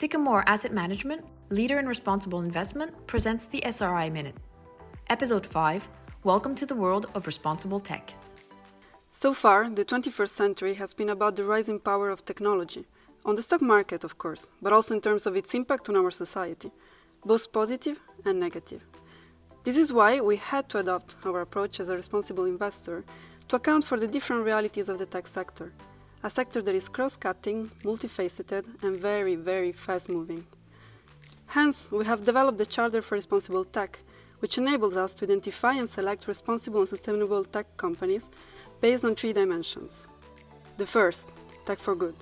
Sycomore Asset Management, leader in responsible investment, presents the SRI Minute. Episode 5 Welcome to the world of responsible tech. So far, the 21st century has been about the rising power of technology, on the stock market, of course, but also in terms of its impact on our society, both positive and negative. This is why we had to adopt our approach as a responsible investor to account for the different realities of the tech sector a sector that is cross cutting, multifaceted, and very, very fast moving. Hence, we have developed the Charter for Responsible Tech, which enables us to identify and select responsible and sustainable tech companies based on three dimensions. The first, Tech for Good,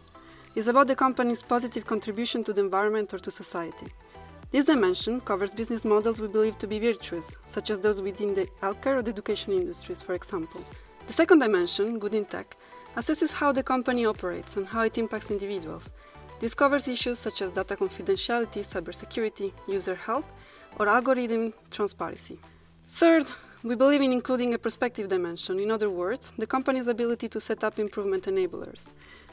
is about the company's positive contribution to the environment or to society. This dimension covers business models we believe to be virtuous, such as those within the healthcare or the education industries, for example. The second dimension, Good in Tech, assesses how the company operates and how it impacts individuals. discovers issues such as data confidentiality, cybersecurity, user health, or algorithm transparency. Third, we believe in including a prospective dimension, in other words, the company's ability to set up improvement enablers.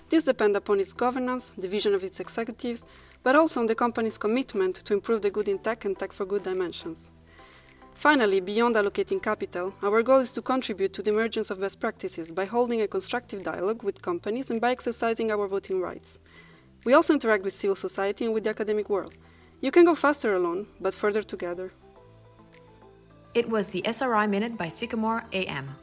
This depends upon its governance, the vision of its executives, but also on the company's commitment to improve the good in tech and tech for good dimensions. Finally, beyond allocating capital, our goal is to contribute to the emergence of best practices by holding a constructive dialogue with companies and by exercising our voting rights. We also interact with civil society and with the academic world. You can go faster alone, but further together. It was the SRI Minute by Sycomore AM.